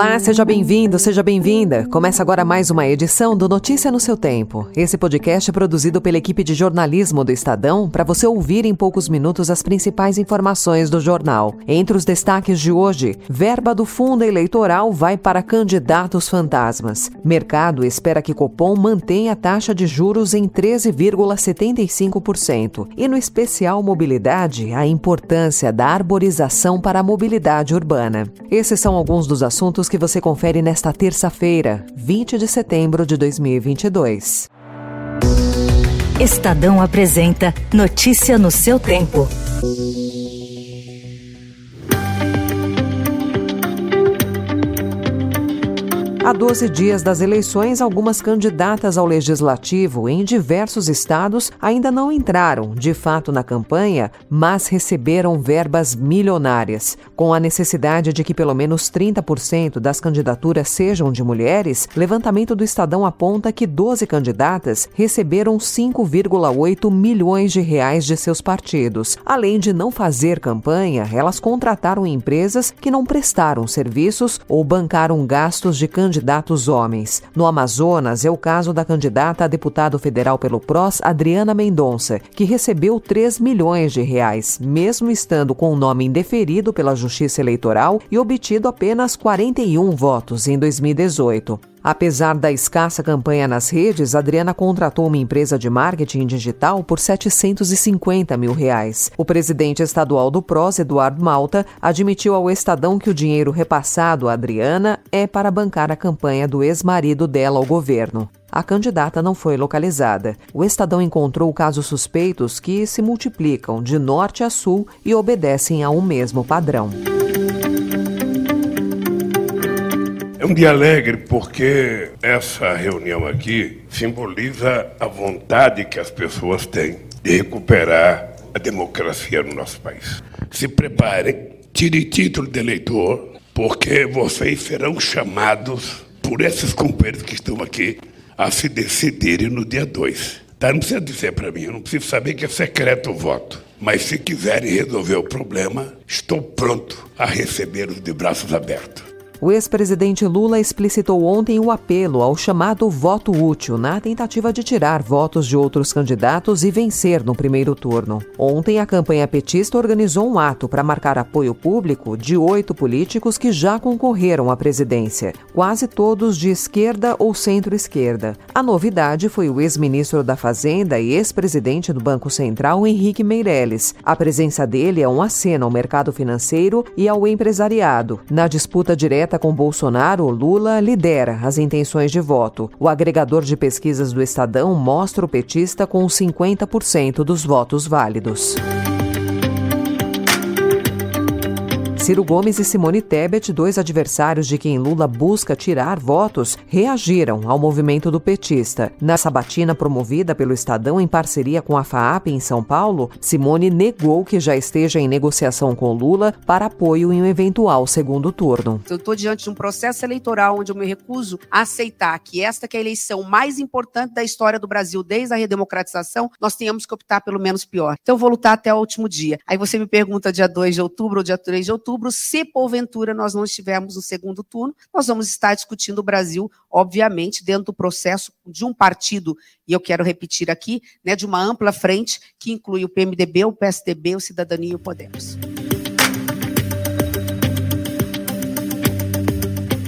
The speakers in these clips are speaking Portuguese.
Olá, seja bem-vindo, seja bem-vinda. Começa agora mais uma edição do Notícia no seu Tempo. Esse podcast é produzido pela equipe de jornalismo do Estadão para você ouvir em poucos minutos as principais informações do jornal. Entre os destaques de hoje, verba do fundo eleitoral vai para candidatos fantasmas. Mercado espera que Copom mantenha a taxa de juros em 13,75%. E no especial mobilidade, a importância da arborização para a mobilidade urbana. Esses são alguns dos assuntos que você confere nesta terça-feira, 20 de setembro de 2022. Estadão apresenta Notícia no seu tempo. Há 12 dias das eleições, algumas candidatas ao legislativo em diversos estados ainda não entraram, de fato, na campanha, mas receberam verbas milionárias. Com a necessidade de que pelo menos 30% das candidaturas sejam de mulheres, levantamento do Estadão aponta que 12 candidatas receberam 5,8 milhões de reais de seus partidos. Além de não fazer campanha, elas contrataram empresas que não prestaram serviços ou bancaram gastos de candidatos candidatos homens. No Amazonas, é o caso da candidata a deputado federal pelo PROS, Adriana Mendonça, que recebeu 3 milhões de reais, mesmo estando com o nome indeferido pela Justiça Eleitoral e obtido apenas 41 votos em 2018. Apesar da escassa campanha nas redes, Adriana contratou uma empresa de marketing digital por 750 mil reais. O presidente estadual do PROS, Eduardo Malta, admitiu ao Estadão que o dinheiro repassado a Adriana é para bancar a campanha do ex-marido dela ao governo. A candidata não foi localizada. O Estadão encontrou casos suspeitos que se multiplicam de norte a sul e obedecem a um mesmo padrão. É um dia alegre porque essa reunião aqui simboliza a vontade que as pessoas têm de recuperar a democracia no nosso país. Se preparem, tirem título de eleitor, porque vocês serão chamados por esses companheiros que estão aqui a se decidirem no dia 2. Tá? Não precisa dizer para mim, eu não preciso saber que é secreto o voto. Mas se quiserem resolver o problema, estou pronto a recebê-los de braços abertos. O ex-presidente Lula explicitou ontem o apelo ao chamado voto útil na tentativa de tirar votos de outros candidatos e vencer no primeiro turno. Ontem, a campanha petista organizou um ato para marcar apoio público de oito políticos que já concorreram à presidência, quase todos de esquerda ou centro-esquerda. A novidade foi o ex-ministro da Fazenda e ex-presidente do Banco Central, Henrique Meirelles. A presença dele é um aceno ao mercado financeiro e ao empresariado. Na disputa direta com Bolsonaro, Lula lidera as intenções de voto. O agregador de pesquisas do Estadão mostra o petista com 50% dos votos válidos. Ciro Gomes e Simone Tebet, dois adversários de quem Lula busca tirar votos, reagiram ao movimento do petista. Na sabatina promovida pelo Estadão em parceria com a FAAP em São Paulo, Simone negou que já esteja em negociação com Lula para apoio em um eventual segundo turno. Eu estou diante de um processo eleitoral onde eu me recuso a aceitar que esta que é a eleição mais importante da história do Brasil desde a redemocratização, nós tenhamos que optar pelo menos pior. Então eu vou lutar até o último dia. Aí você me pergunta dia 2 de outubro ou dia 3 de outubro, outubro, se porventura nós não estivermos no segundo turno, nós vamos estar discutindo o Brasil, obviamente, dentro do processo de um partido, e eu quero repetir aqui, né, de uma ampla frente que inclui o PMDB, o PSDB, o Cidadania e o Podemos.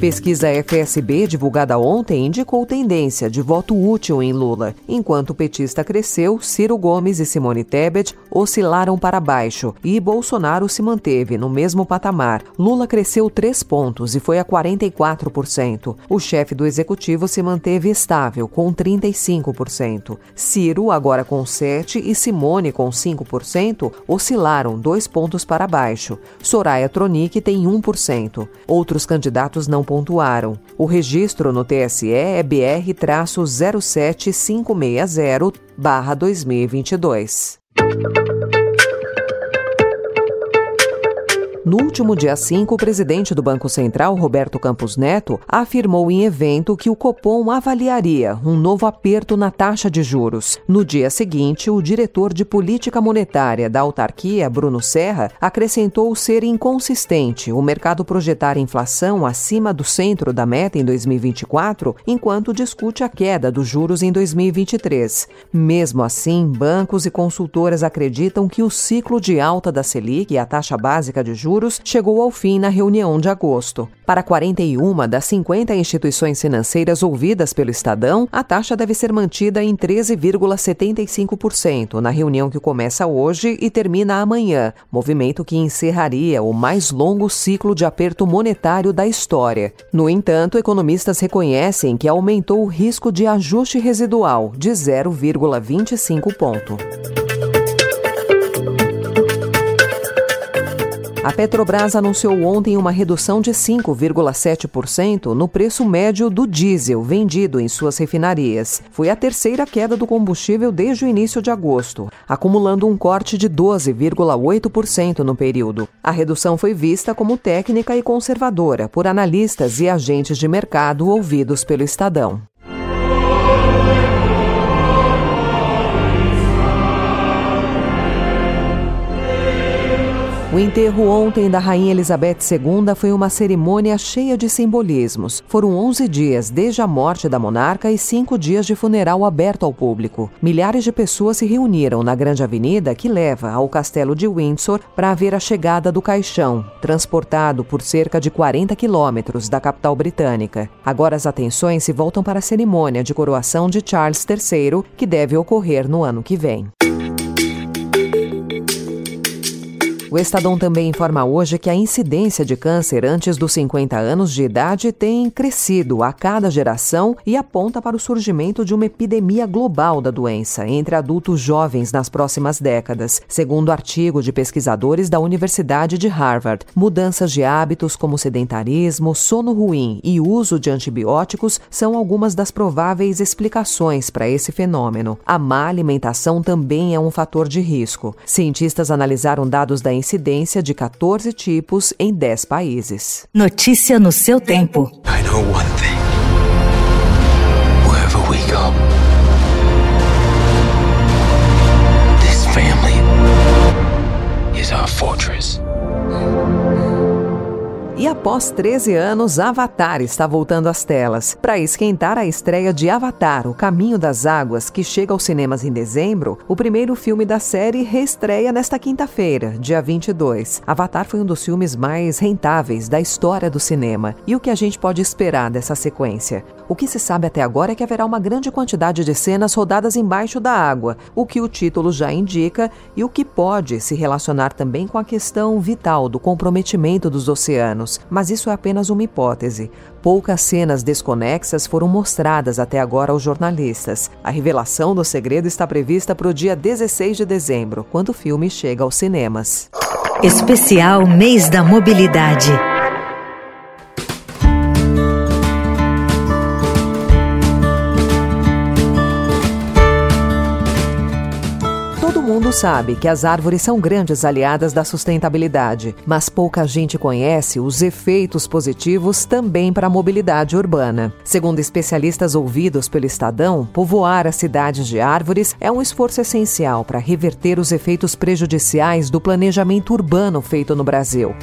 Pesquisa FSB, divulgada ontem, indicou tendência de voto útil em Lula. Enquanto o petista cresceu, Ciro Gomes e Simone Tebet oscilaram para baixo e Bolsonaro se manteve no mesmo patamar. Lula cresceu três pontos e foi a 44%. O chefe do executivo se manteve estável, com 35%. Ciro, agora com 7% e Simone com 5%, oscilaram dois pontos para baixo. Soraya Tronic tem 1%. Outros candidatos não pontuaram. O registro no TSE é BR-07560-2022. No último dia 5, o presidente do Banco Central, Roberto Campos Neto, afirmou em evento que o Copom avaliaria um novo aperto na taxa de juros. No dia seguinte, o diretor de política monetária da autarquia, Bruno Serra, acrescentou ser inconsistente o mercado projetar inflação acima do centro da meta em 2024, enquanto discute a queda dos juros em 2023. Mesmo assim, bancos e consultoras acreditam que o ciclo de alta da Selic e a taxa básica de juros chegou ao fim na reunião de agosto. Para 41 das 50 instituições financeiras ouvidas pelo Estadão, a taxa deve ser mantida em 13,75% na reunião que começa hoje e termina amanhã, movimento que encerraria o mais longo ciclo de aperto monetário da história. No entanto, economistas reconhecem que aumentou o risco de ajuste residual de 0,25 ponto. A Petrobras anunciou ontem uma redução de 5,7% no preço médio do diesel vendido em suas refinarias. Foi a terceira queda do combustível desde o início de agosto, acumulando um corte de 12,8% no período. A redução foi vista como técnica e conservadora por analistas e agentes de mercado ouvidos pelo Estadão. O enterro ontem da Rainha Elizabeth II foi uma cerimônia cheia de simbolismos. Foram 11 dias desde a morte da monarca e cinco dias de funeral aberto ao público. Milhares de pessoas se reuniram na grande avenida que leva ao castelo de Windsor para ver a chegada do caixão, transportado por cerca de 40 quilômetros da capital britânica. Agora as atenções se voltam para a cerimônia de coroação de Charles III, que deve ocorrer no ano que vem. O Estadão também informa hoje que a incidência de câncer antes dos 50 anos de idade tem crescido a cada geração e aponta para o surgimento de uma epidemia global da doença entre adultos jovens nas próximas décadas, segundo artigo de pesquisadores da Universidade de Harvard. Mudanças de hábitos como sedentarismo, sono ruim e uso de antibióticos são algumas das prováveis explicações para esse fenômeno. A má alimentação também é um fator de risco. Cientistas analisaram dados da incidência de 14 tipos em 10 países. Notícia no seu tempo. I know one thing. Wherever we go, this family is our fortress. E após 13 anos, Avatar está voltando às telas. Para esquentar a estreia de Avatar, O Caminho das Águas, que chega aos cinemas em dezembro, o primeiro filme da série reestreia nesta quinta-feira, dia 22. Avatar foi um dos filmes mais rentáveis da história do cinema. E o que a gente pode esperar dessa sequência? O que se sabe até agora é que haverá uma grande quantidade de cenas rodadas embaixo da água, o que o título já indica e o que pode se relacionar também com a questão vital do comprometimento dos oceanos mas isso é apenas uma hipótese. Poucas cenas desconexas foram mostradas até agora aos jornalistas. A revelação do segredo está prevista para o dia 16 de dezembro, quando o filme chega aos cinemas. Especial Mês da Mobilidade. Mundo sabe que as árvores são grandes aliadas da sustentabilidade, mas pouca gente conhece os efeitos positivos também para a mobilidade urbana. Segundo especialistas ouvidos pelo Estadão, povoar as cidades de árvores é um esforço essencial para reverter os efeitos prejudiciais do planejamento urbano feito no Brasil.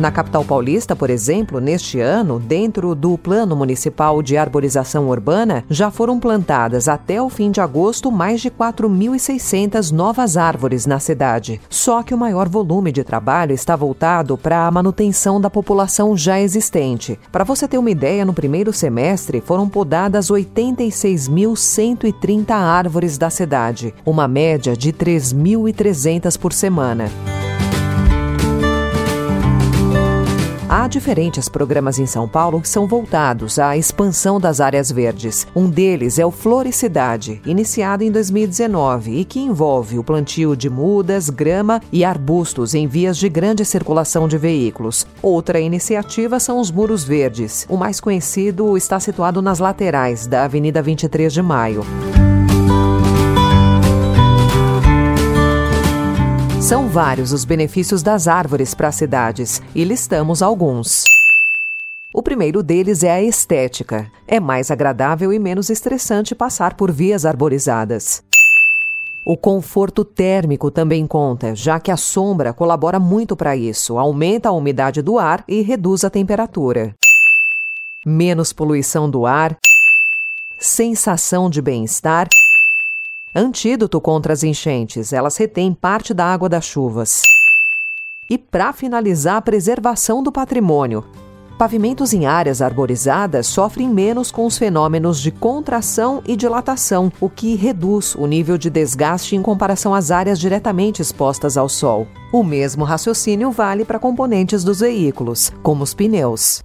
Na capital paulista, por exemplo, neste ano, dentro do Plano Municipal de Arborização Urbana, já foram plantadas até o fim de agosto mais de 4.600 novas árvores na cidade. Só que o maior volume de trabalho está voltado para a manutenção da população já existente. Para você ter uma ideia, no primeiro semestre foram podadas 86.130 árvores da cidade, uma média de 3.300 por semana. Há diferentes programas em São Paulo que são voltados à expansão das áreas verdes. Um deles é o Floricidade, iniciado em 2019 e que envolve o plantio de mudas, grama e arbustos em vias de grande circulação de veículos. Outra iniciativa são os Muros Verdes. O mais conhecido está situado nas laterais da Avenida 23 de Maio. São vários os benefícios das árvores para as cidades e listamos alguns. O primeiro deles é a estética. É mais agradável e menos estressante passar por vias arborizadas. O conforto térmico também conta, já que a sombra colabora muito para isso, aumenta a umidade do ar e reduz a temperatura. Menos poluição do ar, sensação de bem-estar. Antídoto contra as enchentes, elas retêm parte da água das chuvas. E para finalizar, a preservação do patrimônio. Pavimentos em áreas arborizadas sofrem menos com os fenômenos de contração e dilatação, o que reduz o nível de desgaste em comparação às áreas diretamente expostas ao sol. O mesmo raciocínio vale para componentes dos veículos, como os pneus.